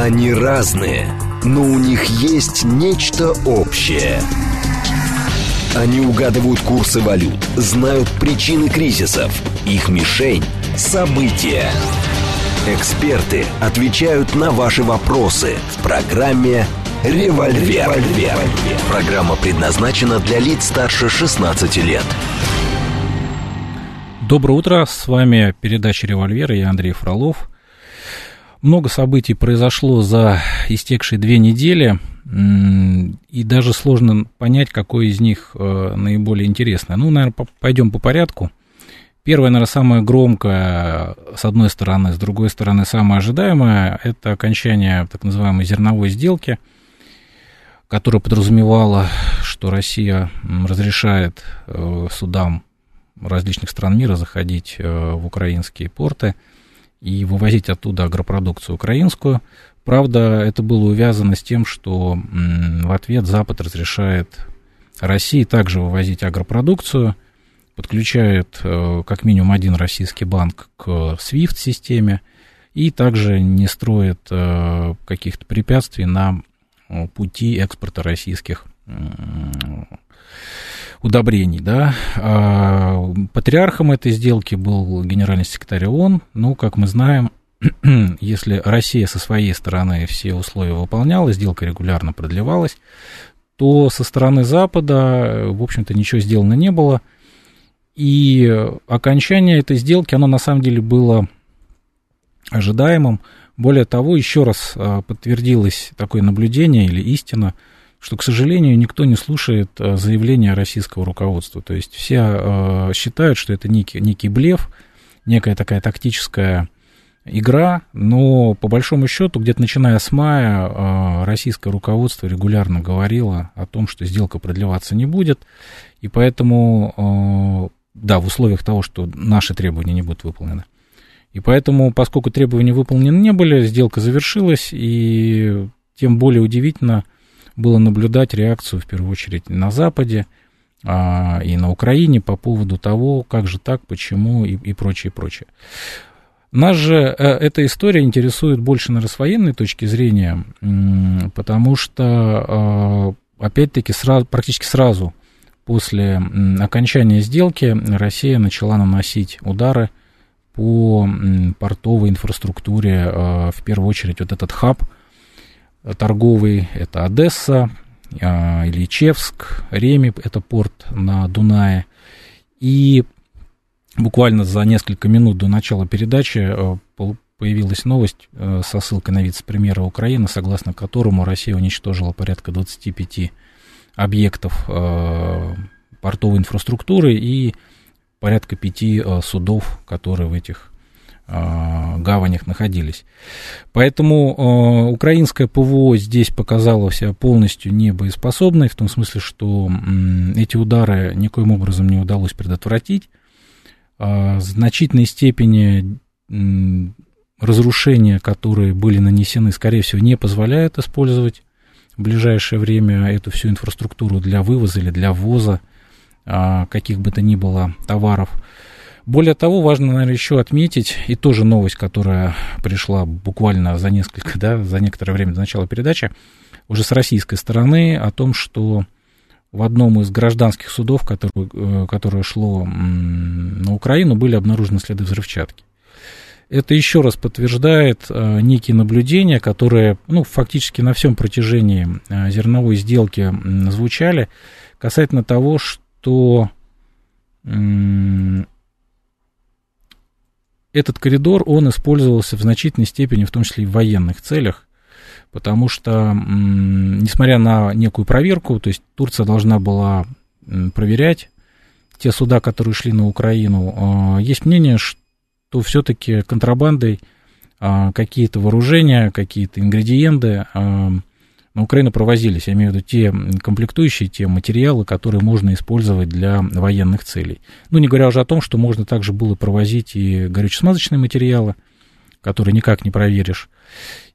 Они разные, но у них есть нечто общее. Они угадывают курсы валют, знают причины кризисов. Их мишень – события. Эксперты отвечают на ваши вопросы в программе «Револьвер». «Револьвер». Программа предназначена для лиц старше 16 лет. Доброе утро, с вами передача «Револьвер», я Андрей Фролов. Много событий произошло за истекшие две недели, и даже сложно понять, какое из них э, наиболее интересное. Ну, наверное, пойдем по порядку. Первое, наверное, самое громкое, с одной стороны, с другой стороны, самое ожидаемое, это окончание так называемой зерновой сделки, которая подразумевала, что Россия разрешает э, судам различных стран мира заходить э, в украинские порты – и вывозить оттуда агропродукцию украинскую. Правда, это было увязано с тем, что в ответ Запад разрешает России также вывозить агропродукцию, подключает э, как минимум один российский банк к SWIFT-системе и также не строит э, каких-то препятствий на э, пути экспорта российских удобрений, да. А патриархом этой сделки был генеральный секретарь ООН. Ну, как мы знаем, если Россия со своей стороны все условия выполняла, сделка регулярно продлевалась, то со стороны Запада, в общем-то, ничего сделано не было. И окончание этой сделки, оно на самом деле было ожидаемым. Более того, еще раз а, подтвердилось такое наблюдение или истина – что, к сожалению, никто не слушает э, заявления российского руководства. То есть все э, считают, что это некий, некий блеф, некая такая тактическая игра, но по большому счету, где-то начиная с мая, э, российское руководство регулярно говорило о том, что сделка продлеваться не будет, и поэтому, да, в условиях того, что наши требования не будут выполнены. И поэтому, поскольку требования выполнены не были, сделка завершилась, и тем более удивительно, было наблюдать реакцию, в первую очередь, на Западе а, и на Украине по поводу того, как же так, почему и, и прочее, прочее. Нас же э, эта история интересует больше, наверное, с военной точки зрения, потому что, а, опять-таки, сразу, практически сразу после окончания сделки Россия начала наносить удары по портовой инфраструктуре, а, в первую очередь, вот этот хаб – торговый, это Одесса, а, Ильичевск, Реми, это порт на Дунае. И буквально за несколько минут до начала передачи э, появилась новость э, со ссылкой на вице-премьера Украины, согласно которому Россия уничтожила порядка 25 объектов э, портовой инфраструктуры и порядка пяти судов, которые в этих гаванях находились. Поэтому э, украинское ПВО здесь показало себя полностью небоеспособной, в том смысле, что эти удары никоим образом не удалось предотвратить. Э, в значительной степени разрушения, которые были нанесены, скорее всего, не позволяют использовать в ближайшее время эту всю инфраструктуру для вывоза или для ввоза каких бы то ни было товаров. Более того, важно, наверное, еще отметить, и тоже новость, которая пришла буквально за несколько, да, за некоторое время до начала передачи, уже с российской стороны, о том, что в одном из гражданских судов, которое, э, которое шло на Украину, были обнаружены следы взрывчатки. Это еще раз подтверждает э, некие наблюдения, которые ну, фактически на всем протяжении э, зерновой сделки звучали, касательно того, что этот коридор, он использовался в значительной степени, в том числе и в военных целях, потому что, несмотря на некую проверку, то есть Турция должна была проверять те суда, которые шли на Украину, а, есть мнение, что все-таки контрабандой а, какие-то вооружения, какие-то ингредиенты а, на Украину провозились, я имею в виду те комплектующие, те материалы, которые можно использовать для военных целей. Ну, не говоря уже о том, что можно также было провозить и горюче-смазочные материалы, которые никак не проверишь.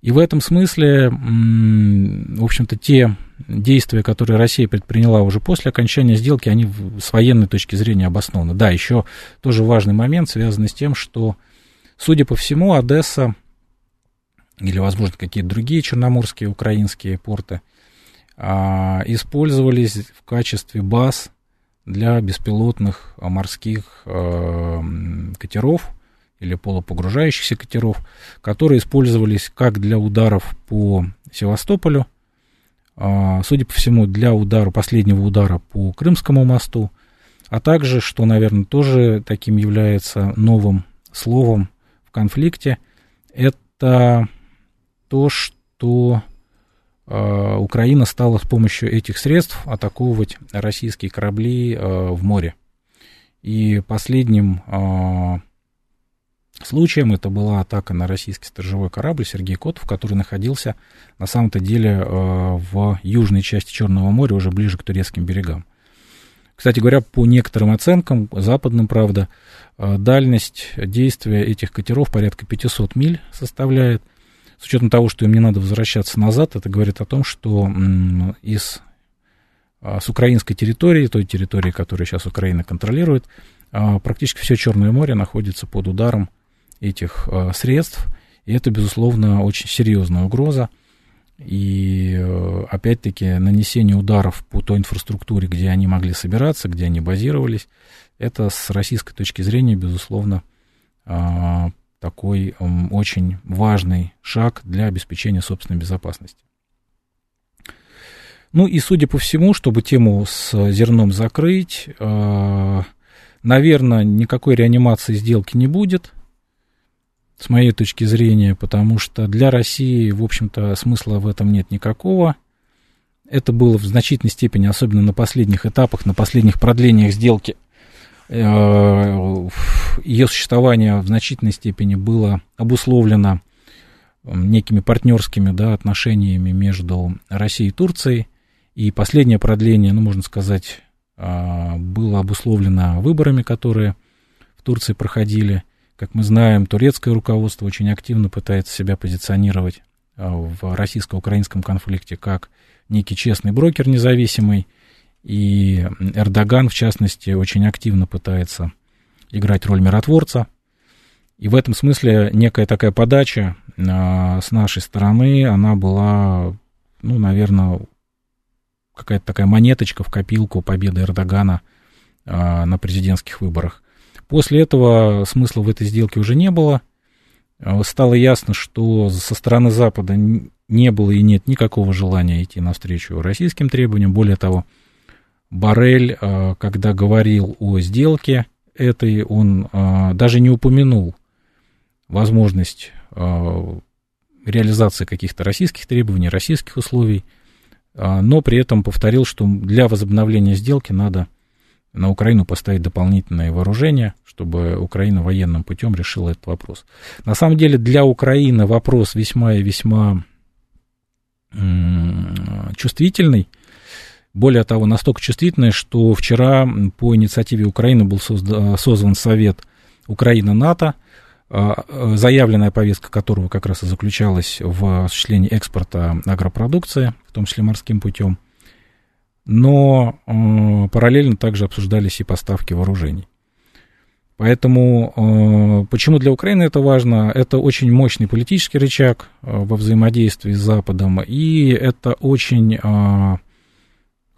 И в этом смысле, в общем-то, те действия, которые Россия предприняла уже после окончания сделки, они с военной точки зрения обоснованы. Да, еще тоже важный момент, связанный с тем, что, судя по всему, Одесса или, возможно, какие-то другие черноморские украинские порты, а, использовались в качестве баз для беспилотных морских а, катеров или полупогружающихся катеров, которые использовались как для ударов по Севастополю, а, судя по всему, для удара, последнего удара по Крымскому мосту, а также, что, наверное, тоже таким является новым словом в конфликте, это то, что э, Украина стала с помощью этих средств атаковывать российские корабли э, в море. И последним э, случаем это была атака на российский сторожевой корабль Сергей Котов, который находился на самом-то деле э, в южной части Черного моря, уже ближе к турецким берегам. Кстати говоря, по некоторым оценкам, западным, правда, э, дальность действия этих катеров порядка 500 миль составляет. С учетом того, что им не надо возвращаться назад, это говорит о том, что из, а, с украинской территории, той территории, которую сейчас Украина контролирует, а, практически все Черное море находится под ударом этих а, средств. И это, безусловно, очень серьезная угроза. И э, опять-таки нанесение ударов по той инфраструктуре, где они могли собираться, где они базировались, это с российской точки зрения, безусловно, такой очень важный шаг для обеспечения собственной безопасности. Ну и, судя по всему, чтобы тему с зерном закрыть, э, наверное, никакой реанимации сделки не будет, с моей точки зрения, потому что для России, в общем-то, смысла в этом нет никакого. Это было в значительной степени, особенно на последних этапах, на последних продлениях сделки, Э, ее существование в значительной степени было обусловлено некими партнерскими да, отношениями между Россией и Турцией. И последнее продление, ну, можно сказать, а, было обусловлено выборами, которые в Турции проходили. Как мы знаем, турецкое руководство очень активно пытается себя позиционировать а, в российско-украинском конфликте как некий честный брокер независимый, и Эрдоган, в частности, очень активно пытается играть роль миротворца. И в этом смысле некая такая подача а, с нашей стороны, она была, ну, наверное, какая-то такая монеточка в копилку победы Эрдогана а, на президентских выборах. После этого смысла в этой сделке уже не было. А, стало ясно, что со стороны Запада не было и нет никакого желания идти навстречу российским требованиям. Более того, Барель, когда говорил о сделке этой, он а, даже не упомянул возможность а, реализации каких-то российских требований, российских условий, но при этом повторил, что для возобновления сделки надо на Украину поставить дополнительное вооружение, чтобы Украина военным путем решила этот вопрос. На самом деле для Украины вопрос весьма и весьма чувствительный, более того, настолько чувствительная, что вчера по инициативе Украины был создан Совет Украина-НАТО, а, а, заявленная повестка которого как раз и заключалась в осуществлении экспорта агропродукции, в том числе морским путем. Но а, параллельно также обсуждались и поставки вооружений. Поэтому почему для Украины это важно? Это очень мощный политический рычаг во взаимодействии с Западом, и это очень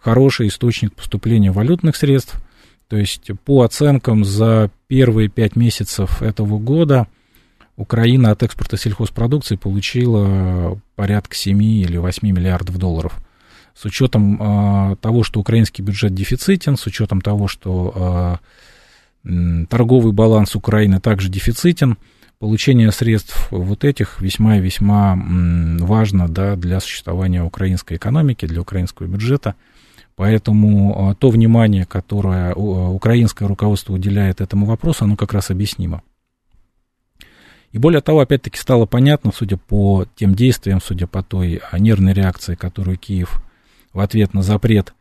хороший источник поступления валютных средств. То есть по оценкам за первые пять месяцев этого года Украина от экспорта сельхозпродукции получила порядка 7 или 8 миллиардов долларов. С учетом э, того, что украинский бюджет дефицитен, с учетом того, что э, торговый баланс Украины также дефицитен, получение средств вот этих весьма и весьма важно да, для существования украинской экономики, для украинского бюджета – Поэтому а, то внимание, которое украинское руководство уделяет этому вопросу, оно как раз объяснимо. И более того, опять-таки стало понятно, судя по тем действиям, судя по той а, нервной реакции, которую Киев в ответ на запрет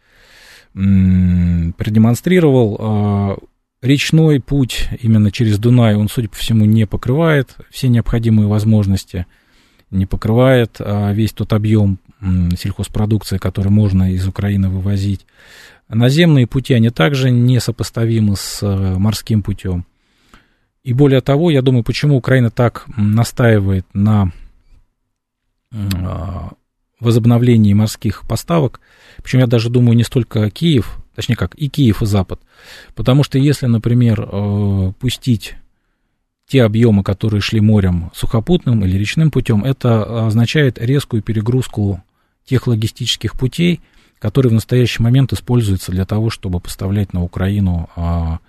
продемонстрировал, а, речной путь именно через Дунай, он, судя по всему, не покрывает все необходимые возможности, не покрывает весь тот объем сельхозпродукции, которую можно из Украины вывозить. Наземные пути, они также несопоставимы с э, морским путем. И более того, я думаю, почему Украина так настаивает на возобновлении морских поставок. Причем я даже думаю, не столько Киев, точнее как, и Киев, и Запад. Потому что если, например, э, пустить те объемы, которые шли морем сухопутным или речным путем, это означает резкую перегрузку тех логистических путей, которые в настоящий момент используются для того, чтобы поставлять на Украину а,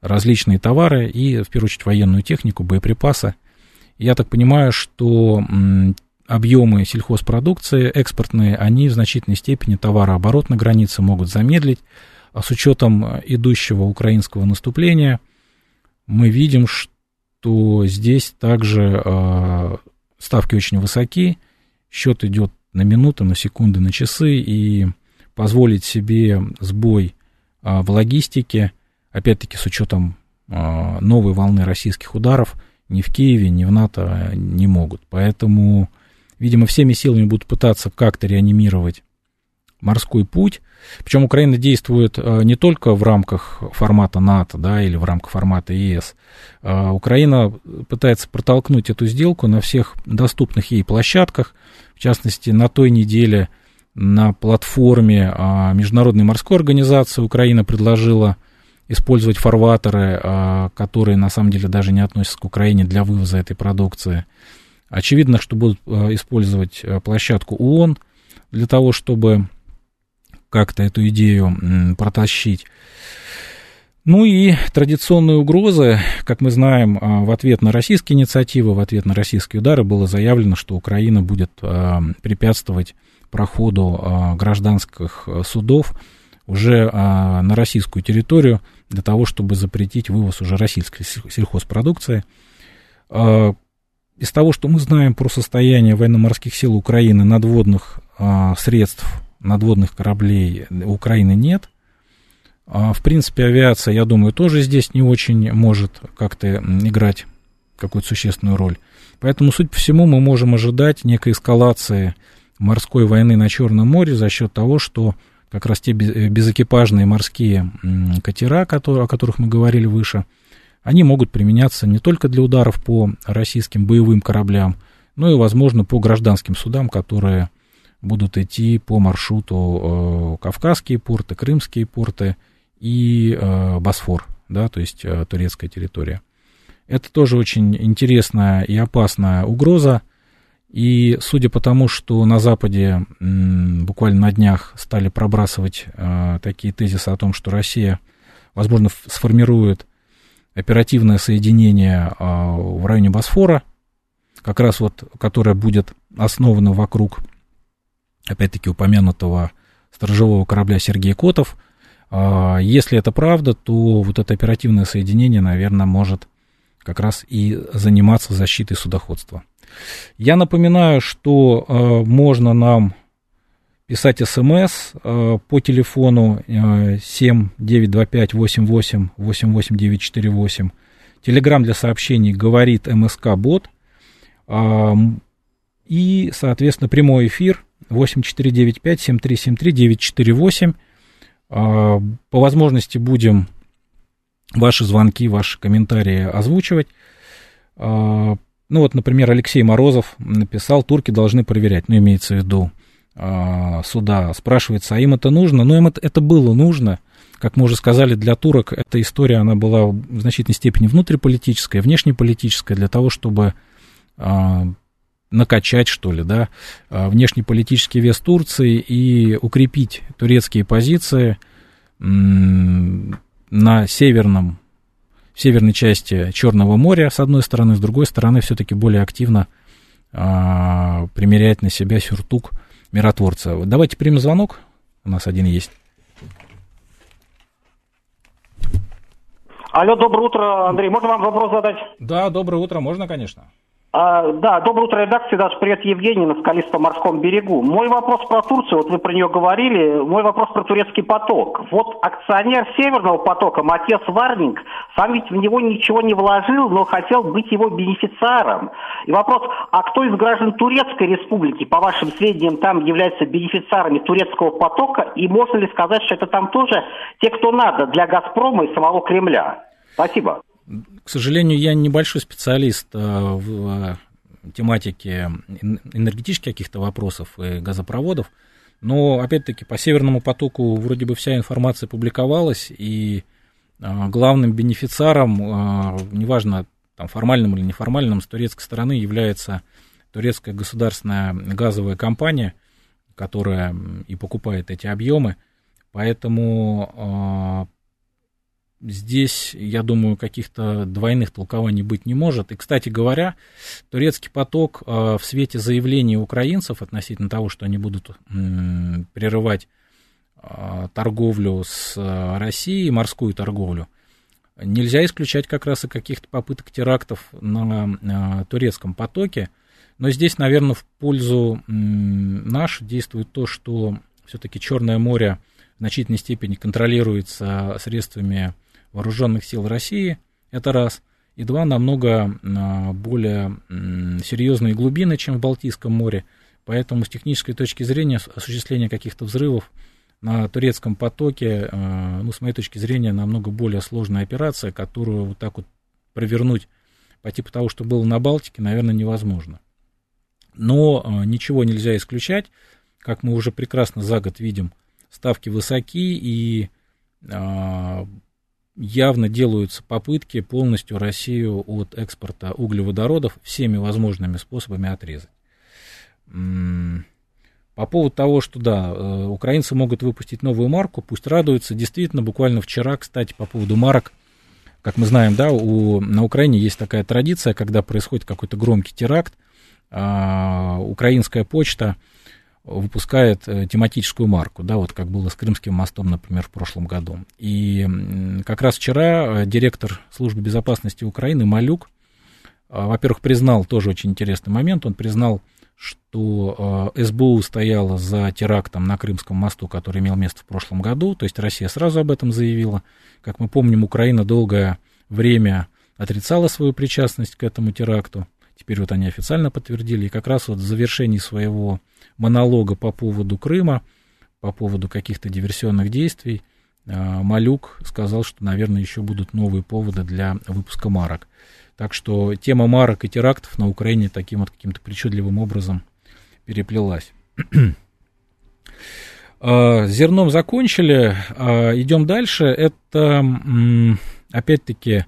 различные товары и, в первую очередь, военную технику, боеприпасы. Я так понимаю, что объемы сельхозпродукции экспортные, они в значительной степени товарооборот на границе могут замедлить. А с учетом идущего украинского наступления мы видим, что здесь также э, ставки очень высоки, счет идет на минуты, на секунды, на часы, и позволить себе сбой э, в логистике, опять-таки с учетом э, новой волны российских ударов, ни в Киеве, ни в НАТО не могут. Поэтому видимо, всеми силами будут пытаться как-то реанимировать морской путь. Причем Украина действует э, не только в рамках формата НАТО да, или в рамках формата ЕС. Э, Украина пытается протолкнуть эту сделку на всех доступных ей площадках. В частности, на той неделе на платформе э, Международной морской организации Украина предложила использовать фарватеры, которые на самом деле даже не относятся к Украине для вывоза этой продукции. Очевидно, что будут э, использовать площадку ООН для того, чтобы как-то эту идею протащить. Ну и традиционные угрозы, как мы знаем, э, в ответ на российские инициативы, в ответ на российские удары было заявлено, что Украина будет препятствовать проходу гражданских судов уже на российскую территорию для того, чтобы запретить вывоз уже российской сельхозпродукции. Из того, что мы знаем про состояние военно-морских сил Украины, надводных а, средств, надводных кораблей Украины нет. А, в принципе, авиация, я думаю, тоже здесь не очень может как-то играть какую-то существенную роль. Поэтому, суть по всему, мы можем ожидать некой эскалации морской войны на Черном море за счет того, что как раз те безэкипажные морские катера, о которых мы говорили выше, они могут применяться не только для ударов по российским боевым кораблям, но и, возможно, по гражданским судам, которые будут идти по маршруту э, Кавказские порты, Крымские порты и э, Босфор, да, то есть э, турецкая территория. Это тоже очень интересная и опасная угроза. И судя по тому, что на Западе м, буквально на днях стали пробрасывать э, такие тезисы о том, что Россия, возможно, сформирует оперативное соединение а, в районе Босфора, как раз вот, которое будет основано вокруг, опять-таки, упомянутого сторожевого корабля Сергей Котов. А, если это правда, то вот это оперативное соединение, наверное, может как раз и заниматься защитой судоходства. Я напоминаю, что э, можно нам писать смс э, по телефону э, 7925 88 88948. Телеграмм для сообщений говорит МСК Бот. И, соответственно, прямой эфир 8495 7373 948. Э, по возможности будем ваши звонки, ваши комментарии озвучивать. Э, ну вот, например, Алексей Морозов написал, турки должны проверять, ну, имеется в виду а, суда. Спрашивается, а им это нужно? Ну, им это, это было нужно. Как мы уже сказали, для турок эта история, она была в значительной степени внутриполитическая, внешнеполитическая, для того, чтобы а, накачать, что ли, да, а, внешнеполитический вес Турции и укрепить турецкие позиции на северном, в северной части Черного моря, с одной стороны, с другой стороны, все-таки более активно а, примерять на себя сюртук миротворца. Давайте примем звонок. У нас один есть. Алло, доброе утро, Андрей. Можно вам вопрос задать? Да, доброе утро, можно, конечно. А, да, доброе утро, редакция. Даже привет Евгений на скалистом морском берегу. Мой вопрос про Турцию, вот вы про нее говорили, мой вопрос про турецкий поток. Вот акционер Северного потока, Матес Варнинг, сам ведь в него ничего не вложил, но хотел быть его бенефициаром. И вопрос, а кто из граждан Турецкой республики, по вашим сведениям, там являются бенефициарами турецкого потока, и можно ли сказать, что это там тоже те, кто надо для Газпрома и самого Кремля? Спасибо. К сожалению, я небольшой специалист э, в тематики энергетических каких-то вопросов и газопроводов. Но, опять-таки, по Северному потоку вроде бы вся информация публиковалась, и а, главным бенефициаром, неважно, там, формальным или неформальным, с турецкой стороны является турецкая государственная газовая компания, которая и покупает эти объемы. Поэтому здесь, я думаю, каких-то двойных толкований быть не может. И, кстати говоря, турецкий поток в свете заявлений украинцев относительно того, что они будут прерывать торговлю с Россией, морскую торговлю, нельзя исключать как раз и каких-то попыток терактов на турецком потоке. Но здесь, наверное, в пользу наш действует то, что все-таки Черное море в значительной степени контролируется средствами вооруженных сил России, это раз. И два, намного а, более серьезные глубины, чем в Балтийском море. Поэтому с технической точки зрения осуществление каких-то взрывов на турецком потоке, а, ну, с моей точки зрения, намного более сложная операция, которую вот так вот провернуть по типу того, что было на Балтике, наверное, невозможно. Но а, ничего нельзя исключать. Как мы уже прекрасно за год видим, ставки высоки и явно делаются попытки полностью Россию от экспорта углеводородов всеми возможными способами отрезать. По поводу того, что да, э, украинцы могут выпустить новую марку, пусть радуются. Действительно, буквально вчера, кстати, по поводу марок, как мы знаем, да, у, на Украине есть такая традиция, когда происходит какой-то громкий теракт, а, украинская почта выпускает э, тематическую марку, да, вот как было с Крымским мостом, например, в прошлом году. И как раз вчера э, директор службы безопасности Украины Малюк, а, во-первых, признал тоже очень интересный момент, он признал, что э, СБУ стояла за терактом на Крымском мосту, который имел место в прошлом году, то есть Россия сразу об этом заявила. Как мы помним, Украина долгое время отрицала свою причастность к этому теракту. Теперь вот они официально подтвердили. И как раз вот в завершении своего монолога по поводу Крыма, по поводу каких-то диверсионных действий, а, Малюк сказал, что, наверное, еще будут новые поводы для выпуска марок. Так что тема марок и терактов на Украине таким вот каким-то причудливым образом переплелась. А, зерном закончили, а, идем дальше. Это, опять-таки,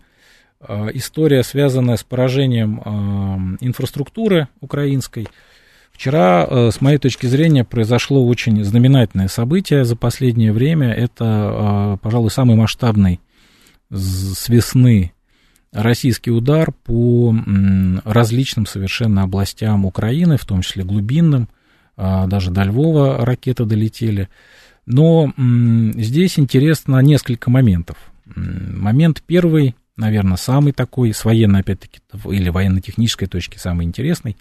история, связанная с поражением э, инфраструктуры украинской. Вчера, э, с моей точки зрения, произошло очень знаменательное событие за последнее время. Это, пожалуй, самый масштабный с весны российский удар по различным совершенно областям Украины, в том числе глубинным, даже до Львова ракеты долетели. Но здесь интересно несколько моментов. Момент первый наверное, самый такой, с военной, опять-таки, или военно-технической точки самый интересный,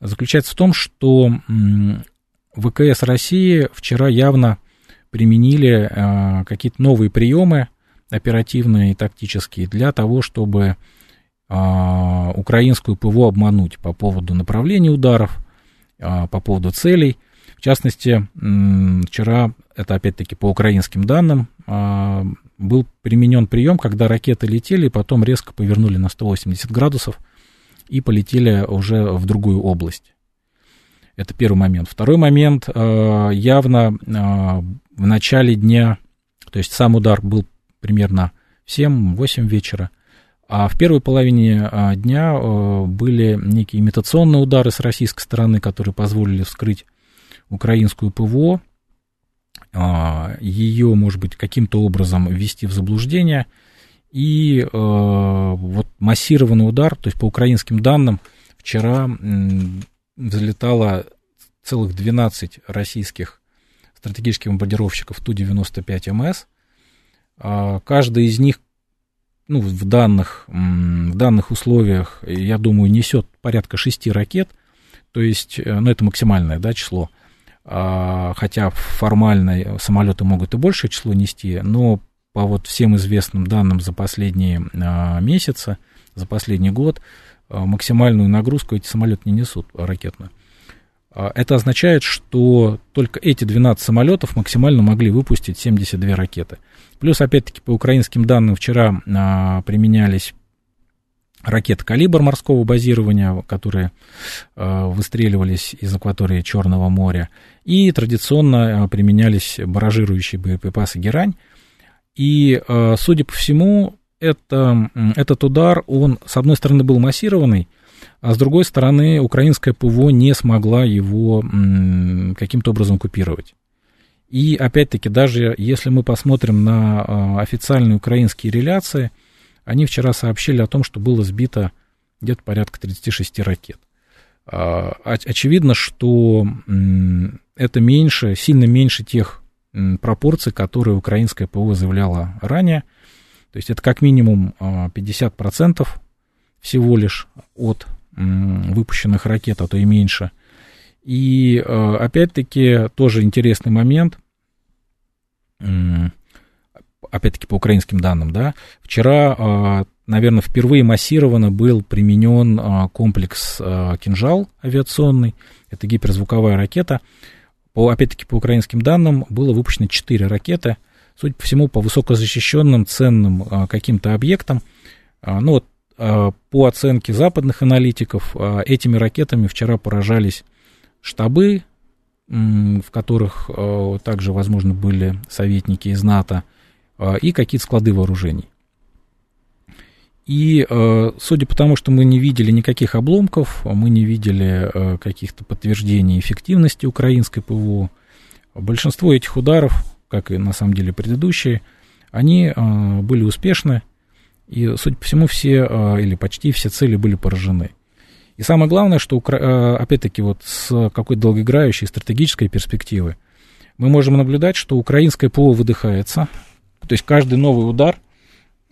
заключается в том, что ВКС России вчера явно применили э, какие-то новые приемы оперативные и тактические для того, чтобы э, украинскую ПВО обмануть по поводу направления ударов, э, по поводу целей. В частности, вчера, это опять-таки по украинским данным, был применен прием, когда ракеты летели, потом резко повернули на 180 градусов и полетели уже в другую область. Это первый момент. Второй момент, э, явно э, в начале дня, то есть сам удар был примерно в 7-8 вечера, а в первой половине э, дня были некие имитационные удары с российской стороны, которые позволили вскрыть украинскую ПВО, ее, может быть, каким-то образом ввести в заблуждение. И э, вот массированный удар, то есть по украинским данным, вчера взлетало целых 12 российских стратегических бомбардировщиков Ту-95МС. А, каждый из них ну, в, данных, в данных условиях, я думаю, несет порядка 6 ракет, то есть, э, ну, это максимальное да, число – а, хотя формально самолеты могут и большее число нести, но по вот всем известным данным за последние а, месяцы, за последний год, а, максимальную нагрузку эти самолеты не несут ракетную. Это означает, что только эти 12 самолетов максимально могли выпустить 72 ракеты. Плюс, опять-таки, по украинским данным, вчера применялись ракеты «Калибр» морского базирования, которые э, выстреливались из акватории Черного моря, и традиционно э, применялись баражирующие боеприпасы «Герань». И, э, судя по всему, это, этот удар, он, с одной стороны, был массированный, а с другой стороны, украинская ПВО не смогла его м, каким-то образом купировать. И, опять-таки, даже если мы посмотрим на э, официальные украинские реляции – они вчера сообщили о том, что было сбито где-то порядка 36 ракет. А, очевидно, что это меньше, сильно меньше тех пропорций, которые украинская ПВО заявляла ранее. То есть это как минимум 50% а, всего лишь от выпущенных ракет, а то и меньше. И а, опять-таки тоже интересный момент опять-таки по украинским данным, да, вчера, а, наверное, впервые массированно был применен а, комплекс а, «Кинжал» авиационный, это гиперзвуковая ракета. По, опять-таки, по украинским данным было выпущено 4 ракеты, судя по всему, по высокозащищенным ценным каким-то объектам. Ну вот, по оценке западных аналитиков, этими ракетами вчера поражались штабы, в которых также, возможно, были советники из НАТО, и какие-то склады вооружений. И а, судя по тому, что мы не видели никаких обломков, мы не видели а, каких-то подтверждений эффективности украинской ПВО, большинство этих ударов, как и на самом деле предыдущие, они были успешны, и, судя по всему, все или почти все цели были поражены. И самое главное, что, опять-таки, вот с какой-то долгоиграющей стратегической перспективы мы можем наблюдать, что украинское ПВО выдыхается, то есть каждый новый удар,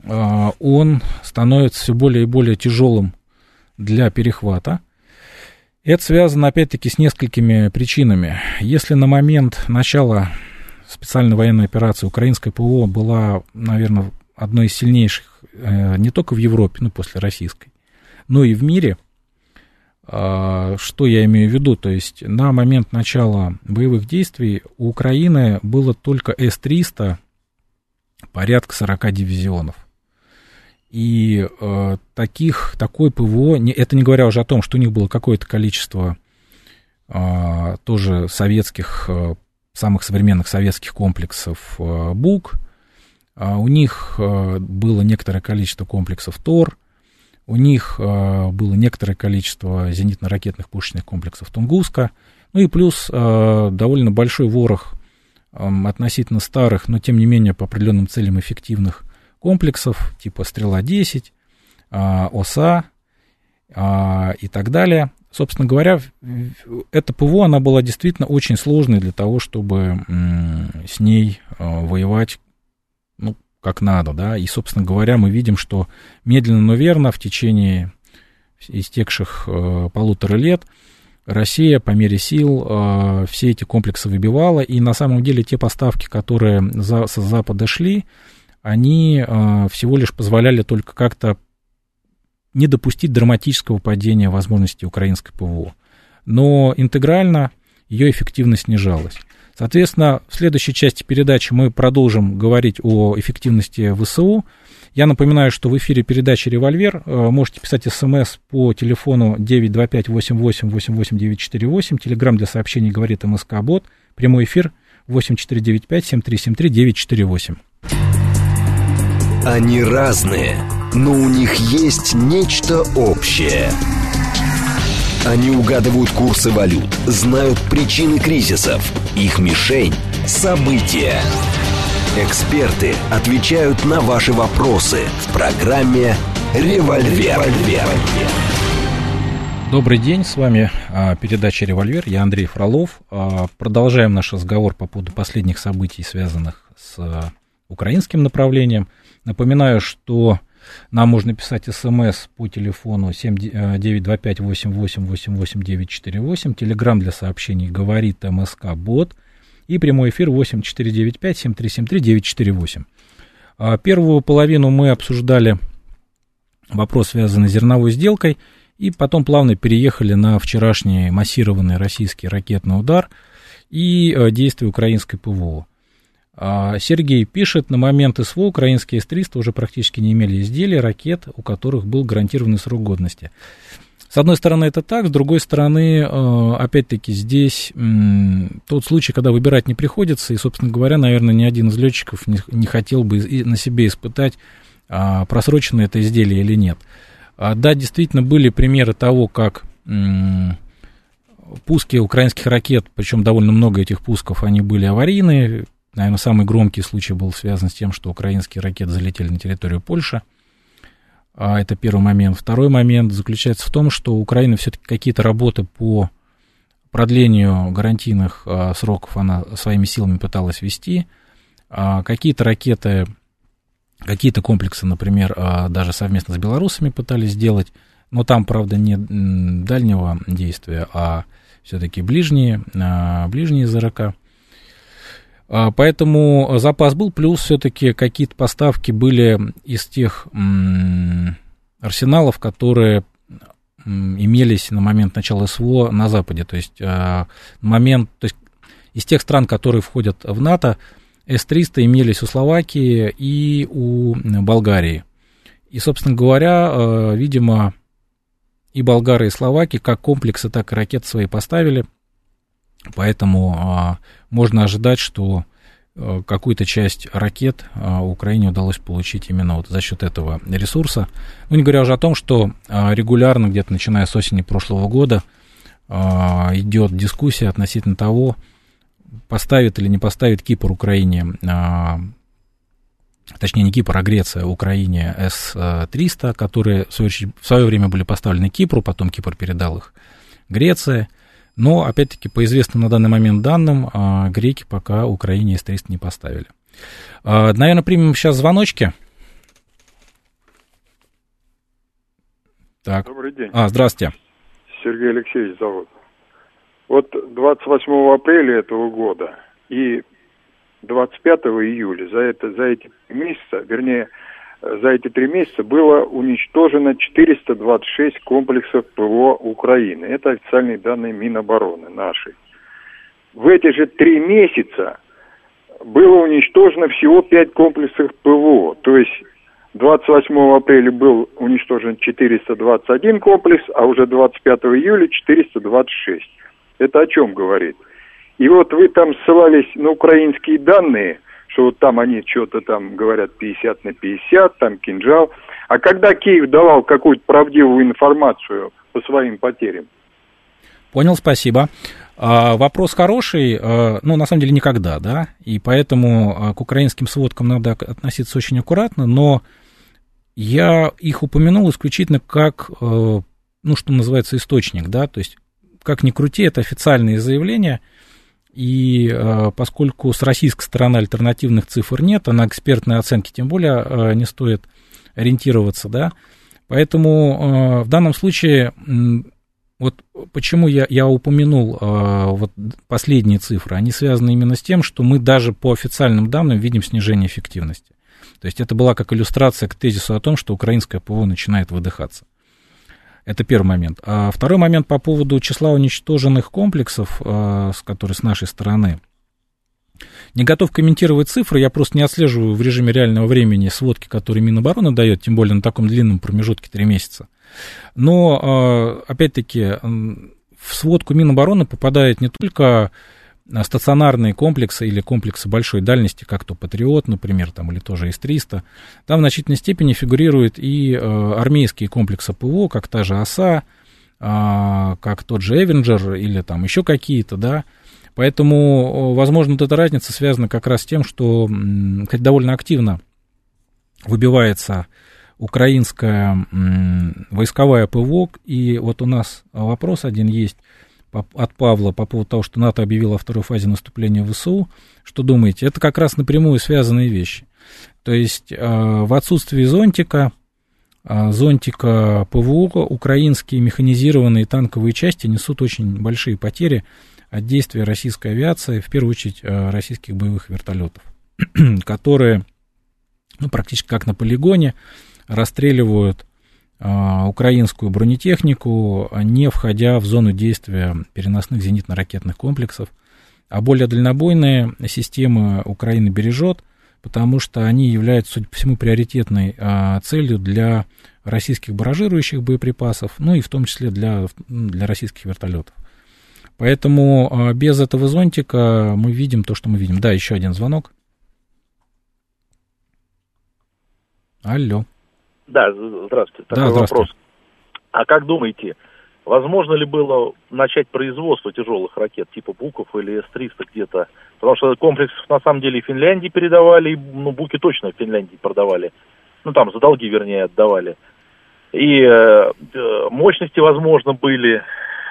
а, он становится все более и более тяжелым для перехвата. Это связано, опять-таки, с несколькими причинами. Если на момент начала специальной военной операции украинская ПВО была, наверное, одной из сильнейших э, не только в Европе, ну, после российской, но и в мире, а, что я имею в виду? То есть на момент начала боевых действий у Украины было только С-300 порядка 40 дивизионов. И э, таких, такой ПВО, не, это не говоря уже о том, что у них было какое-то количество э, тоже советских, э, самых современных советских комплексов э, БУК, э, у них э, было некоторое количество комплексов ТОР, у них э, было некоторое количество зенитно-ракетных пушечных комплексов Тунгуска, ну и плюс э, довольно большой ворох относительно старых, но тем не менее по определенным целям эффективных комплексов, типа «Стрела-10», а, «ОСА» а, и так далее. Собственно говоря, эта ПВО, она была действительно очень сложной для того, чтобы с ней а, воевать, ну, как надо, да, и, собственно говоря, мы видим, что медленно, но верно в течение истекших полутора лет – Россия по мере сил э, все эти комплексы выбивала, и на самом деле те поставки, которые за, с Запада шли, они э, всего лишь позволяли только как-то не допустить драматического падения возможностей украинской ПВО. Но интегрально ее эффективность снижалась. Соответственно, в следующей части передачи мы продолжим говорить о эффективности ВСУ, я напоминаю, что в эфире передачи «Револьвер». Э, можете писать смс по телефону 925-88-88948. Телеграмм для сообщений говорит МСК Бот. Прямой эфир 8495-7373-948. Они разные, но у них есть нечто общее. Они угадывают курсы валют, знают причины кризисов. Их мишень – события. Эксперты отвечают на ваши вопросы в программе «Револьвер». Добрый день, с вами а, передача «Револьвер», я Андрей Фролов. А, продолжаем наш разговор по поводу последних событий, связанных с а, украинским направлением. Напоминаю, что нам можно писать смс по телефону 925-8888-948, телеграмм для сообщений «Говорит МСК Бот», и прямой эфир 8495-7373-948. А, первую половину мы обсуждали вопрос, связанный с зерновой сделкой, и потом плавно переехали на вчерашний массированный российский ракетный удар и э, действия украинской ПВО. А, Сергей пишет, на момент СВО украинские С-300 уже практически не имели изделий, ракет, у которых был гарантированный срок годности. С одной стороны, это так, с другой стороны, а, опять-таки, здесь тот случай, когда выбирать не приходится, и, собственно говоря, наверное, ни один из летчиков не, хотел бы на себе испытать, а, просрочено это изделие или нет. Да, действительно, были примеры того, как пуски украинских ракет, причем довольно много этих пусков, они были аварийные, Наверное, самый громкий случай был связан с тем, что украинские ракеты залетели на территорию Польши. А это первый момент. Второй момент заключается в том, что Украина все-таки какие-то работы по продлению гарантийных а, сроков она своими силами пыталась вести. А какие-то ракеты, какие-то комплексы, например, а, даже совместно с белорусами пытались сделать, но там, правда, не дальнего действия, а все-таки ближние, а, ближние ЗРК. А, поэтому запас был, плюс все-таки какие-то поставки были из тех арсеналов, которые имелись на момент начала СВО на Западе. То есть, а, момент, то есть из тех стран, которые входят в НАТО, С-300 имелись у Словакии и у Болгарии. И, собственно говоря, а, видимо, и болгары, и словаки как комплексы, так и ракеты свои поставили – Поэтому а, можно ожидать, что а, какую-то часть ракет а, Украине удалось получить именно вот за счет этого ресурса. Ну, не говоря уже о том, что а, регулярно, где-то начиная с осени прошлого года, идет дискуссия относительно того, поставит или не поставит Кипр Украине, точнее не Кипр, а Греция Украине С-300, которые в свое время были поставлены Кипру, потом Кипр передал их Греции. Но, опять-таки, по известным на данный момент данным, а, греки пока Украине С-300 не поставили. А, Наверное, примем сейчас звоночки. Так. Добрый день. А, здравствуйте. Сергей Алексеевич зовут. Вот 28 апреля этого года и 25 июля за, это, за эти месяца, вернее, за эти три месяца было уничтожено 426 комплексов ПВО Украины. Это официальные данные Минобороны нашей. В эти же три месяца было уничтожено всего 5 комплексов ПВО. То есть 28 апреля был уничтожен 421 комплекс, а уже 25 июля 426. Это о чем говорит? И вот вы там ссылались на украинские данные – что вот там они что-то там говорят 50 на 50, там кинжал. А когда Киев давал какую-то правдивую информацию по своим потерям? Понял, спасибо. А, вопрос хороший, а, ну, на самом деле, никогда, да, и поэтому а, к украинским сводкам надо относиться очень аккуратно, но я их упомянул исключительно как, ну, что называется, источник, да, то есть, как ни крути, это официальные заявления – и э, поскольку с российской стороны альтернативных цифр нет, а на экспертные оценки тем более э, не стоит ориентироваться, да, поэтому э, в данном случае вот почему я, я упомянул вот последние цифры, они связаны именно с тем, что мы даже по официальным данным видим снижение эффективности. То есть это была как иллюстрация к тезису о том, что украинское ПВО начинает выдыхаться. Это первый момент. А второй момент по поводу числа уничтоженных комплексов, а, которые с нашей стороны. Не готов комментировать цифры, я просто не отслеживаю в режиме реального времени сводки, которые Минобороны дает, тем более на таком длинном промежутке 3 месяца. Но, а, опять-таки, в сводку Минобороны попадает не только стационарные комплексы или комплексы большой дальности, как то Патриот, например, там, или тоже С-300, там в значительной степени фигурируют и э, армейские комплексы ПВО, как та же ОСА, э, как тот же Эвенджер или там еще какие-то, да, Поэтому, возможно, вот эта разница связана как раз с тем, что хоть довольно активно выбивается украинская войсковая ПВО, и вот у нас вопрос один есть – от Павла по поводу того, что НАТО объявило о второй фазе наступления в ВСУ. Что думаете? Это как раз напрямую связанные вещи. То есть э, в отсутствии зонтика, э, зонтика ПВО, украинские механизированные танковые части несут очень большие потери от действия российской авиации, в первую очередь э, российских боевых вертолетов, которые ну, практически как на полигоне расстреливают украинскую бронетехнику, не входя в зону действия переносных зенитно-ракетных комплексов, А более дальнобойные системы Украина бережет, потому что они являются, судя по всему, приоритетной а, целью для российских баражирующих боеприпасов, ну и в том числе для, для российских вертолетов. Поэтому а, без этого зонтика мы видим то, что мы видим. Да, еще один звонок. Алло. Да, здравствуйте. Такой да, здравствуйте. вопрос. А как думаете, возможно ли было начать производство тяжелых ракет типа Буков или С-300 где-то? Потому что комплекс на самом деле в Финляндии передавали, ну, Буки точно в Финляндии продавали. Ну, там за долги, вернее, отдавали. И э, э мощности, возможно, были э,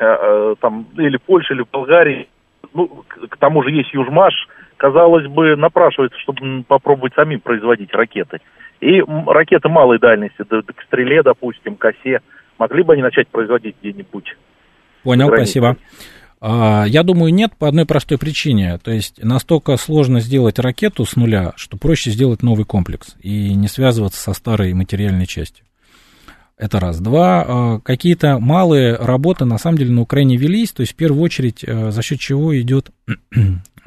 э, там или в Польше, или в Болгарии. Ну, к, к тому же есть Южмаш. Казалось бы, напрашивается, чтобы попробовать самим производить ракеты. И ракеты малой дальности, да, к стреле, допустим, к осе, могли бы они начать производить где-нибудь? Понял, спасибо. А, я думаю, нет, по одной простой причине. То есть настолько сложно сделать ракету с нуля, что проще сделать новый комплекс и не связываться со старой материальной частью. Это раз. Два, а, какие-то малые работы на самом деле на Украине велись, то есть в первую очередь а, за счет чего идет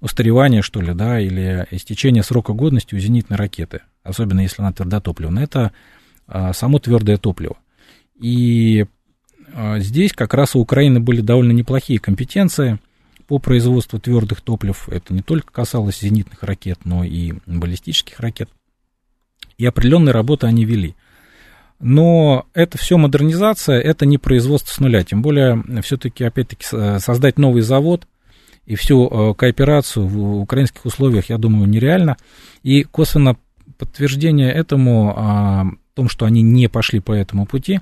устаревание, что ли, да, или истечение срока годности у зенитной ракеты, особенно если она твердотопливная, это а, само твердое топливо. И а, здесь как раз у Украины были довольно неплохие компетенции по производству твердых топлив. Это не только касалось зенитных ракет, но и баллистических ракет. И определенные работы они вели. Но это все модернизация, это не производство с нуля. Тем более, все-таки, опять-таки, создать новый завод – и всю э, кооперацию в украинских условиях, я думаю, нереально. И косвенно подтверждение этому, о том, что они не пошли по этому пути,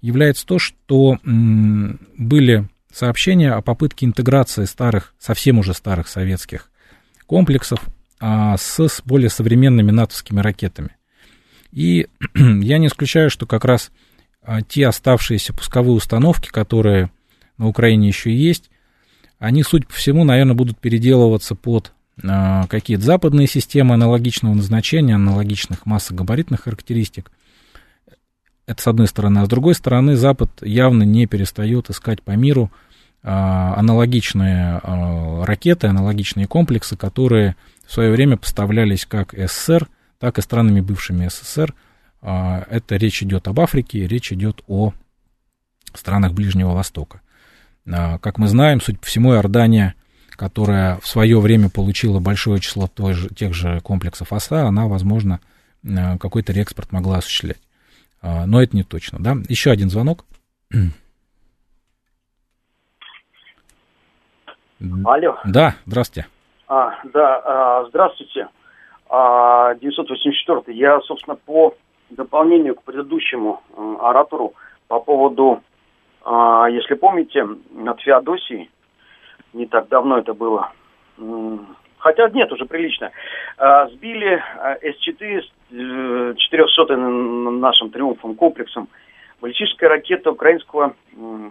является то, что были сообщения о попытке интеграции старых, совсем уже старых советских комплексов а, с более современными натовскими ракетами. И я не исключаю, что как раз а, те оставшиеся пусковые установки, которые на Украине еще есть, они, судя по всему, наверное, будут переделываться под э, какие-то западные системы аналогичного назначения, аналогичных массогабаритных характеристик. Это с одной стороны. А с другой стороны, Запад явно не перестает искать по миру э, аналогичные э, ракеты, аналогичные комплексы, которые в свое время поставлялись как СССР, так и странами бывшими СССР. Это речь идет об Африке, речь идет о странах Ближнего Востока. А, как мы знаем, суть по всему, Иордания, которая в свое время получила большое число же, тех же комплексов ОСА, она, возможно, а, какой-то реэкспорт могла осуществлять. А, но это не точно. Да? Еще один звонок. Алло. Да, здравствуйте. А, да, а, здравствуйте. А, 984. Я, собственно, по дополнению к предыдущему оратору по поводу если помните, от Феодосии, не так давно это было, хотя нет, уже прилично, а, сбили а, С-4 с 400 нашим триумфом комплексом баллистическая ракета украинского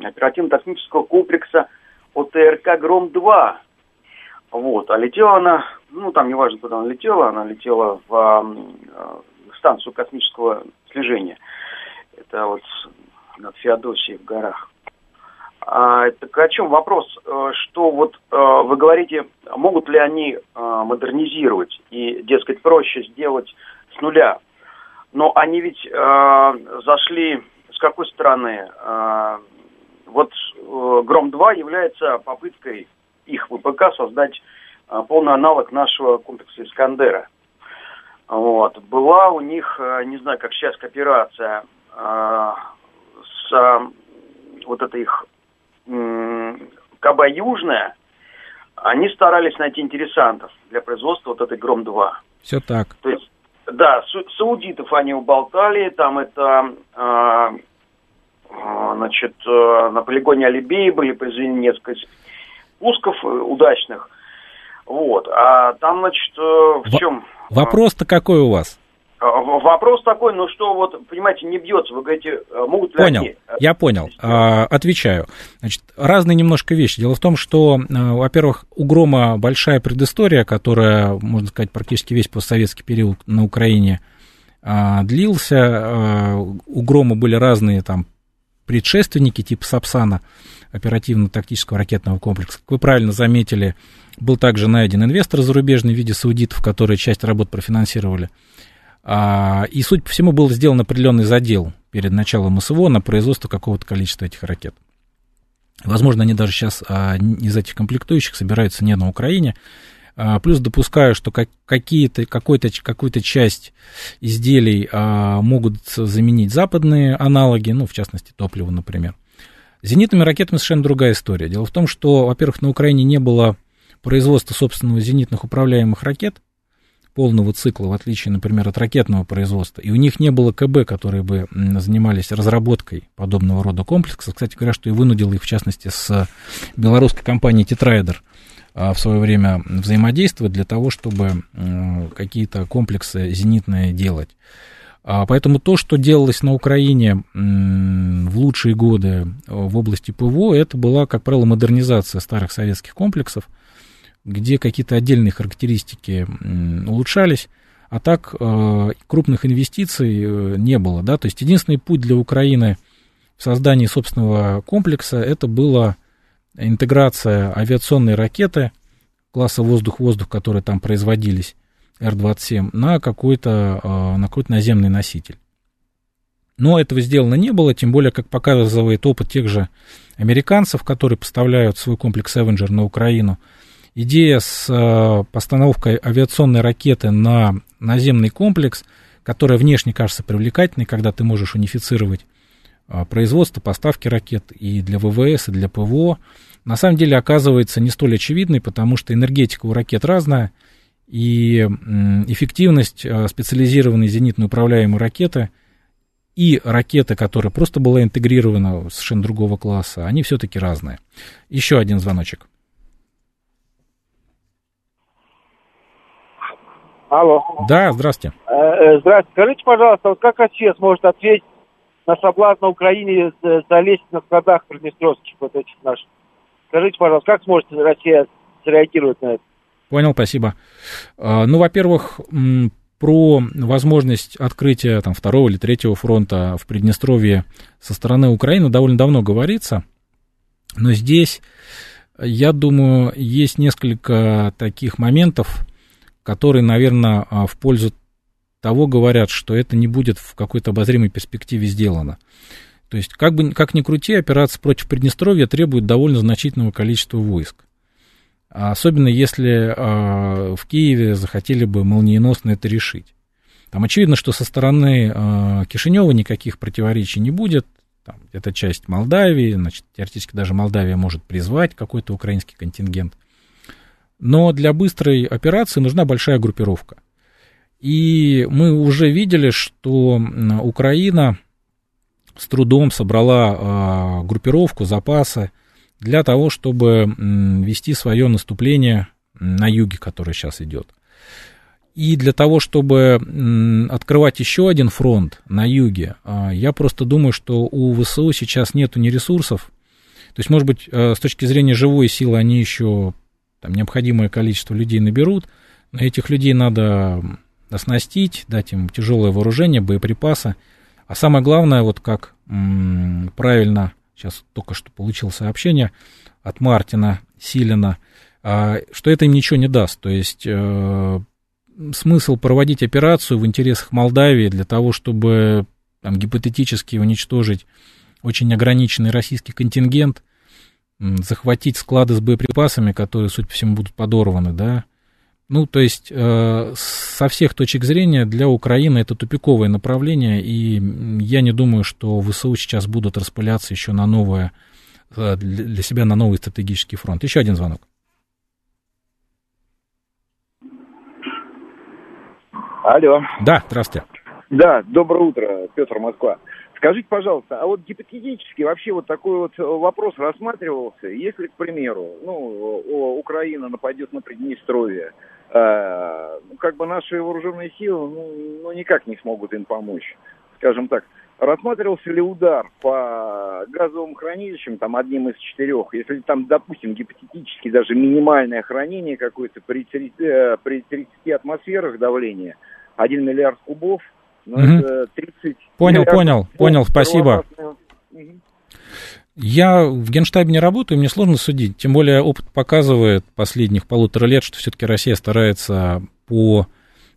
оперативно-технического комплекса ОТРК «Гром-2». Вот, а летела она, ну, там неважно, куда она летела, она летела в станцию космического слежения. Это вот над Феодосией в горах. А, так о чем вопрос? Э, что вот э, вы говорите, могут ли они э, модернизировать и, дескать, проще сделать с нуля? Но они ведь зашли с какой стороны? Вот Гром-2 является попыткой их ВПК создать полный аналог нашего комплекса Искандера. Вот. Была у них, не знаю, как сейчас кооперация с вот этой их Каба Южная, они старались найти интересантов для производства вот этой Гром-2. Все так. То есть, да, саудитов они уболтали, там это, э, значит, э, на полигоне Алибеи были произведены несколько пусков э, удачных. Вот, а там, значит, в чем... Вопрос-то какой у вас? А, вопрос такой, ну что вот, понимаете, не бьется. Вы говорите, э, могут ли Понял, они... Э, я понял. А, отвечаю. Значит, разные немножко вещи. Дело в том, что, э, во-первых, у Грома большая предыстория, которая, можно сказать, практически весь постсоветский период на Украине а, длился. У Грома были разные там предшественники типа Сапсана, оперативно-тактического ракетного комплекса. Как вы правильно заметили, был также найден инвестор зарубежный в виде саудитов, которые часть работ профинансировали. А, и, суть по всему, был сделан определенный задел перед началом СВО на производство какого-то количества этих ракет. Возможно, они даже сейчас а, из этих комплектующих собираются не на Украине. А, плюс допускаю, что как, какие-то, какую-то часть изделий могут заменить западные аналоги, ну, в частности, топливо, например. С зенитными ракетами совершенно другая история. Дело в том, что, во-первых, на Украине не было производства собственного зенитных управляемых ракет, полного цикла, в отличие, например, от ракетного производства. И у них не было КБ, которые бы занимались разработкой подобного рода комплексов. Кстати говоря, что и вынудил их, в частности, с белорусской компанией «Тетрайдер» в свое время взаимодействовать для того, чтобы какие-то комплексы зенитные делать. А поэтому то, что делалось на Украине в лучшие годы в области ПВО, это была, как правило, модернизация старых советских комплексов – где какие-то отдельные характеристики улучшались, а так э, крупных инвестиций э, не было. Да? То есть единственный путь для Украины в создании собственного комплекса это была интеграция авиационной ракеты класса воздух-воздух, которые там производились, Р-27, на какой-то, э, на какой-то наземный носитель. Но этого сделано не было, тем более, как показывает опыт тех же американцев, которые поставляют свой комплекс Avenger на Украину – идея с э, постановкой авиационной ракеты на наземный комплекс, которая внешне кажется привлекательной, когда ты можешь унифицировать э, производство, поставки ракет и для ВВС, и для ПВО, на самом деле оказывается не столь очевидной, потому что энергетика у ракет разная, и эффективность э, специализированной зенитно управляемой ракеты и ракеты, которая просто была интегрирована совершенно другого класса, они все-таки разные. Еще один звоночек. Алло. Да, здравствуйте. Э, э, здравствуйте. Скажите, пожалуйста, вот как Россия сможет ответить на соблазн на Украине залезть на складах приднестровских вот этих наших? Скажите, пожалуйста, как сможет Россия среагировать на это? Понял, спасибо. А, ну, во-первых, про возможность открытия там, второго или третьего фронта в Приднестровье со стороны Украины довольно давно говорится. Но здесь, я думаю, есть несколько таких моментов, которые, наверное, а, в пользу того говорят, что это не будет в какой-то обозримой перспективе сделано. То есть, как, бы, как ни крути, операция против Приднестровья требует довольно значительного количества войск. Особенно если э, в Киеве захотели бы молниеносно это решить. Там очевидно, что со стороны э, Кишинева никаких противоречий не будет. Там, это часть Молдавии, значит, теоретически даже Молдавия может призвать какой-то украинский контингент. Но для быстрой операции нужна большая группировка. И мы уже видели, что Украина с трудом собрала а, группировку, запасы для того, чтобы вести свое наступление на юге, которое сейчас идет. И для того, чтобы открывать еще один фронт на юге, а, я просто думаю, что у ВСУ сейчас нету ни ресурсов. То есть, может быть, а, с точки зрения живой силы они еще там необходимое количество людей наберут, но этих людей надо оснастить, дать им тяжелое вооружение, боеприпасы. А самое главное, вот как правильно, сейчас только что получил сообщение от Мартина Силина, а, что это им ничего не даст. То есть э, смысл проводить операцию в интересах Молдавии для того, чтобы там, гипотетически уничтожить очень ограниченный российский контингент – захватить склады с боеприпасами, которые, судя по всему, будут подорваны, да. Ну, то есть, э, со всех точек зрения для Украины это тупиковое направление, и я не думаю, что ВСУ сейчас будут распыляться еще на новое, э, для себя на новый стратегический фронт. Еще один звонок. Алло. Да, здравствуйте. Да, доброе утро, Петр Москва. Скажите, пожалуйста, а вот гипотетически вообще вот такой вот э, вопрос рассматривался, если, к примеру, ну, Украина нападет на Приднестровье, э, ну, как бы наши вооруженные силы, ну, ну, никак не смогут им помочь, скажем так. Рассматривался ли удар по газовым хранилищам, там, одним из четырех, если там, допустим, гипотетически даже минимальное хранение какое-то при 30, э, при 30 атмосферах давления, 1 миллиард кубов, ну, угу. это 30... Понял, понял, понял, спасибо. Я в Генштабе не работаю, мне сложно судить. Тем более опыт показывает последних полутора лет, что все-таки Россия старается по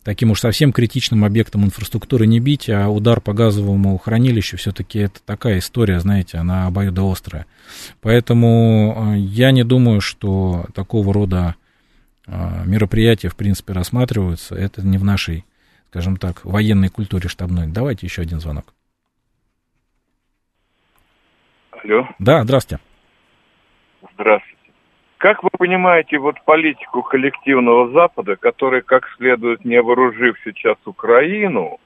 таким уж совсем критичным объектам инфраструктуры не бить, а удар по газовому хранилищу все-таки это такая история, знаете, она обоюдоострая. Поэтому э, я не думаю, что такого рода э, мероприятия, в принципе, рассматриваются. Это не в нашей, скажем так, военной культуре штабной. Давайте еще один звонок. Алло. Да, здравствуйте. Здравствуйте. Как вы понимаете вот политику коллективного Запада, который, как следует, не вооружив сейчас Украину,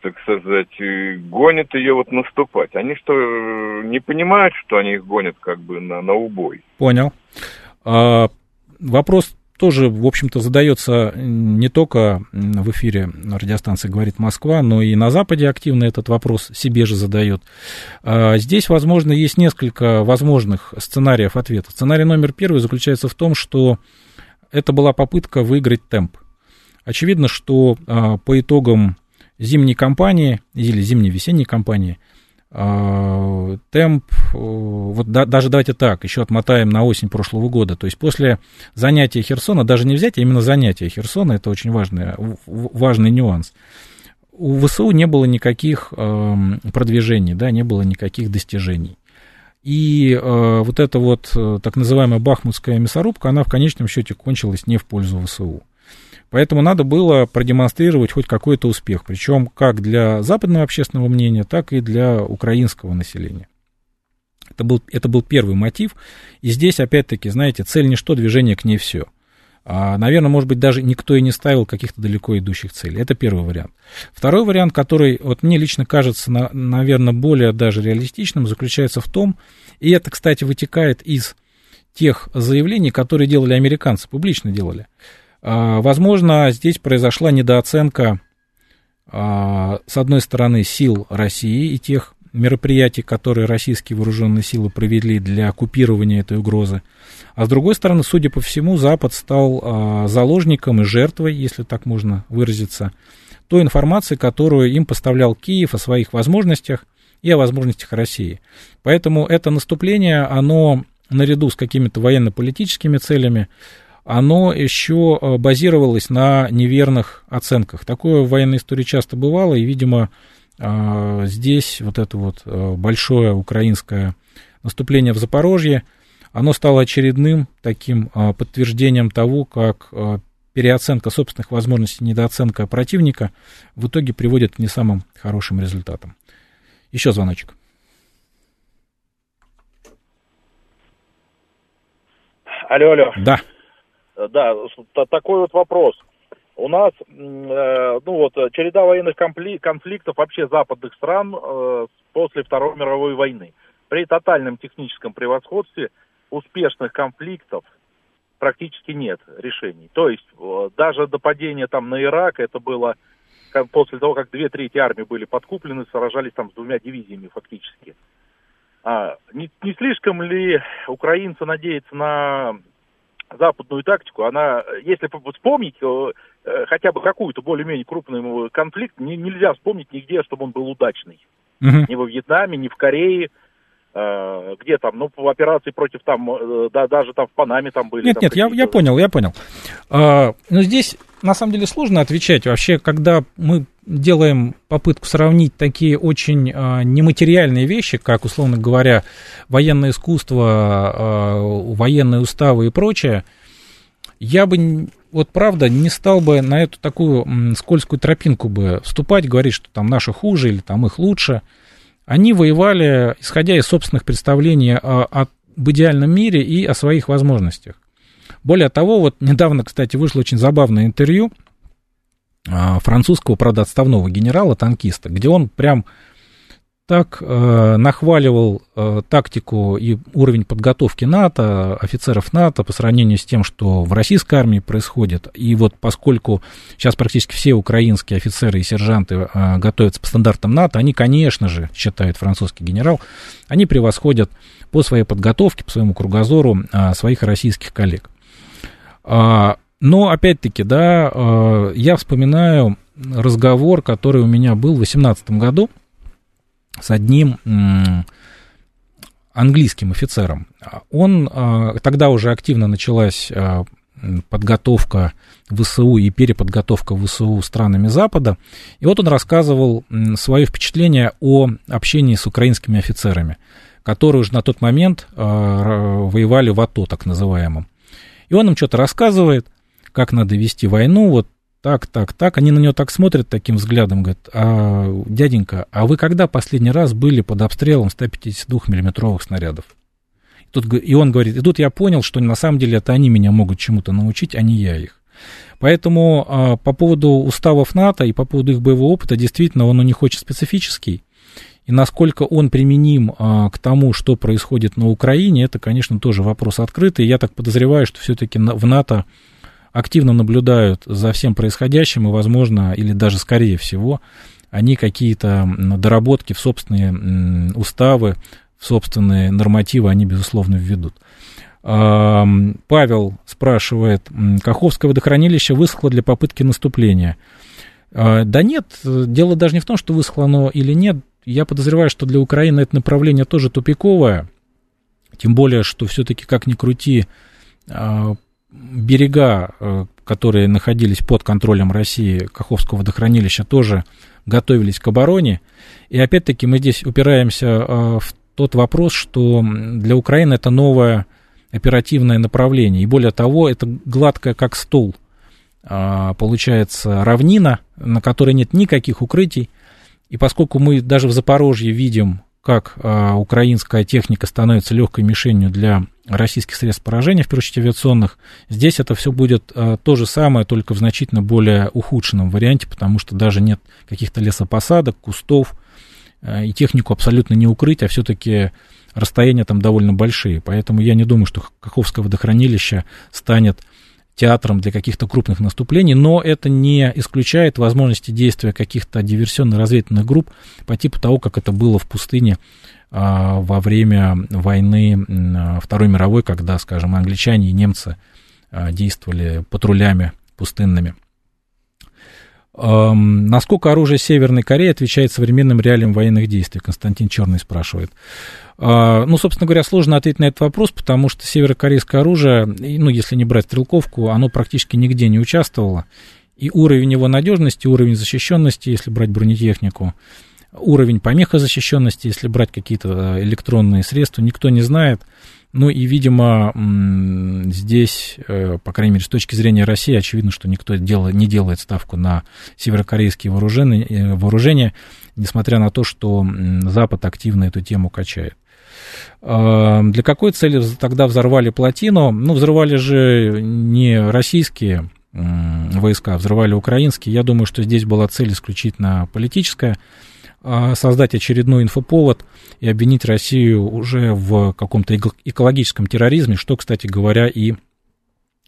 так сказать, гонит ее вот наступать. Они что, не понимают, что они их гонят как бы на, на убой? Понял. А, вопрос тоже, в общем-то, задается не только в эфире радиостанции «Говорит Москва», но и на Западе активно этот вопрос себе же задает. А, здесь, возможно, есть несколько возможных сценариев ответа. Сценарий номер первый заключается в том, что это была попытка выиграть темп. Очевидно, что а, по итогам зимней кампании или зимней-весенней кампании – темп, э, вот да, даже давайте так, еще отмотаем на осень прошлого года. То есть после занятия Херсона, даже не взять, а именно занятия Херсона, это очень важный, важный нюанс. У ВСУ не было никаких э, продвижений, да, не было никаких достижений. И э, вот эта вот э, так называемая бахмутская мясорубка, она в конечном счете кончилась не в пользу ВСУ. Поэтому надо было продемонстрировать хоть какой-то успех, причем как для западного общественного мнения, так и для украинского населения. Это был, это был первый мотив. И здесь, опять-таки, знаете, цель не что, движение к ней все. А, наверное, может быть, даже никто и не ставил каких-то далеко идущих целей. Это первый вариант. Второй вариант, который вот мне лично кажется, на, наверное, более даже реалистичным, заключается в том, и это, кстати, вытекает из тех заявлений, которые делали американцы, публично делали, возможно, здесь произошла недооценка, а, с одной стороны, сил России и тех мероприятий, которые российские вооруженные силы провели для оккупирования этой угрозы. А с другой стороны, судя по всему, Запад стал а, заложником и жертвой, если так можно выразиться, той информации, которую им поставлял Киев о своих возможностях и о возможностях России. Поэтому это наступление, оно наряду с какими-то военно-политическими целями, оно еще э, базировалось на неверных оценках. Такое в военной истории часто бывало, и, видимо, э, здесь вот это вот э, большое украинское наступление в Запорожье, оно стало очередным таким подтверждением того, как переоценка собственных возможностей, недооценка противника в итоге приводит к не самым хорошим результатам. Еще звоночек. Алло, алло. Да. Да, такой вот вопрос. У нас, э, ну вот, череда военных конфликтов вообще западных стран э, после Второй мировой войны. При тотальном техническом превосходстве успешных конфликтов практически нет решений. То есть э, даже до падения там на Ирак это было после того, как две трети армии были подкуплены, сражались там с двумя дивизиями фактически. А, не, не слишком ли украинцы надеются на западную тактику, она, если вспомнить э, хотя бы какую-то более-менее крупный конфликт, не, нельзя вспомнить нигде, чтобы он был удачный. Угу. Ни во Вьетнаме, ни в Корее, э, где там, ну, в операции против там, э, да, даже там в Панаме там были. Нет, там нет, я, я понял, я понял. А, но здесь, на самом деле, сложно отвечать. Вообще, когда мы делаем попытку сравнить такие очень а, нематериальные вещи, как, условно говоря, военное искусство, а, военные уставы и прочее, я бы, вот правда, не стал бы на эту такую скользкую тропинку бы вступать, говорить, что там наши хуже или там их лучше. Они воевали, исходя из собственных представлений о, об идеальном мире и о своих возможностях. Более того, вот недавно, кстати, вышло очень забавное интервью – французского, правда, отставного генерала-танкиста, где он прям так э, нахваливал э, тактику и уровень подготовки НАТО, офицеров НАТО по сравнению с тем, что в российской армии происходит. И вот поскольку сейчас практически все украинские офицеры и сержанты э, готовятся по стандартам НАТО, они, конечно же, считает французский генерал, они превосходят по своей подготовке, по своему кругозору э, своих российских коллег. А, но, опять-таки, да, э, я вспоминаю разговор, который у меня был в 2018 году с одним английским офицером. Он, тогда уже активно началась подготовка ВСУ и переподготовка ВСУ странами Запада. И вот он рассказывал свое впечатление о общении с украинскими офицерами, которые уже на тот момент воевали в АТО, так называемом. И он им что-то рассказывает, как надо вести войну, вот так, так, так. Они на него так смотрят таким взглядом, говорят, а, дяденька, а вы когда последний раз были под обстрелом 152 миллиметровых снарядов? И, тут, и он говорит, и тут я понял, что на самом деле это они меня могут чему-то научить, а не я их. Поэтому а, по поводу уставов НАТО и по поводу их боевого опыта, действительно, он у них очень специфический. И насколько он применим а, к тому, что происходит на Украине, это, конечно, тоже вопрос открытый. Я так подозреваю, что все-таки в НАТО активно наблюдают за всем происходящим, и, возможно, или даже скорее всего, они какие-то доработки в собственные уставы, в собственные нормативы они, безусловно, введут. Павел спрашивает, Каховское водохранилище высохло для попытки наступления. А, да нет, дело даже не в том, что высохло оно или нет. Я подозреваю, что для Украины это направление тоже тупиковое. Тем более, что все-таки, как ни крути, а, берега, а, которые находились под контролем России, Каховского водохранилища, тоже готовились к обороне. И опять-таки мы здесь упираемся в тот вопрос, что для Украины это новое оперативное направление. И более того, это гладкое как стол. Получается равнина, на которой нет никаких укрытий, и поскольку мы даже в Запорожье видим, как а, украинская техника становится легкой мишенью для российских средств поражения, в первую очередь авиационных, здесь это все будет а, то же самое, только в значительно более ухудшенном варианте, потому что даже нет каких-то лесопосадок, кустов, а, и технику абсолютно не укрыть, а все-таки расстояния там довольно большие. Поэтому я не думаю, что Каховское водохранилище станет театром для каких-то крупных наступлений, но это не исключает возможности действия каких-то диверсионно-разведывательных групп по типу того, как это было в пустыне а, во время войны а, Второй мировой, когда, скажем, англичане и немцы а, действовали патрулями пустынными. Насколько оружие Северной Кореи отвечает современным реалиям военных действий? Константин Черный спрашивает. А, ну, собственно говоря, сложно ответить на этот вопрос, потому что северокорейское оружие, ну, если не брать стрелковку, оно практически нигде не участвовало. И уровень его надежности, уровень защищенности, если брать бронетехнику, уровень помехозащищенности, если брать какие-то электронные средства, никто не знает. Ну и, видимо, здесь, э, по крайней мере, с точки зрения России, очевидно, что никто не делает ставку на северокорейские вооружения, э, вооружения, несмотря на то, что Запад активно эту тему качает. А, для какой цели тогда взорвали плотину? Ну, взрывали же не российские войска, взрывали украинские. Я думаю, что здесь была цель исключительно политическая. А, создать очередной инфоповод и обвинить Россию уже в каком-то экологическом терроризме, что, кстати говоря, и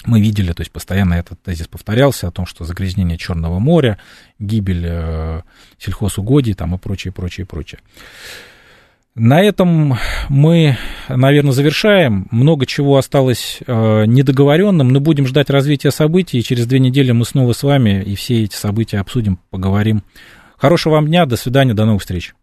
мы видели, то есть постоянно этот тезис повторялся о том, что загрязнение Черного моря, гибель э, сельхозугодий там и прочее, прочее, прочее. На этом мы, наверное, завершаем. Много чего осталось э, недоговоренным, но будем ждать развития событий. И через две недели мы снова с вами и все эти события обсудим, поговорим Хорошего вам дня, до свидания, до новых встреч.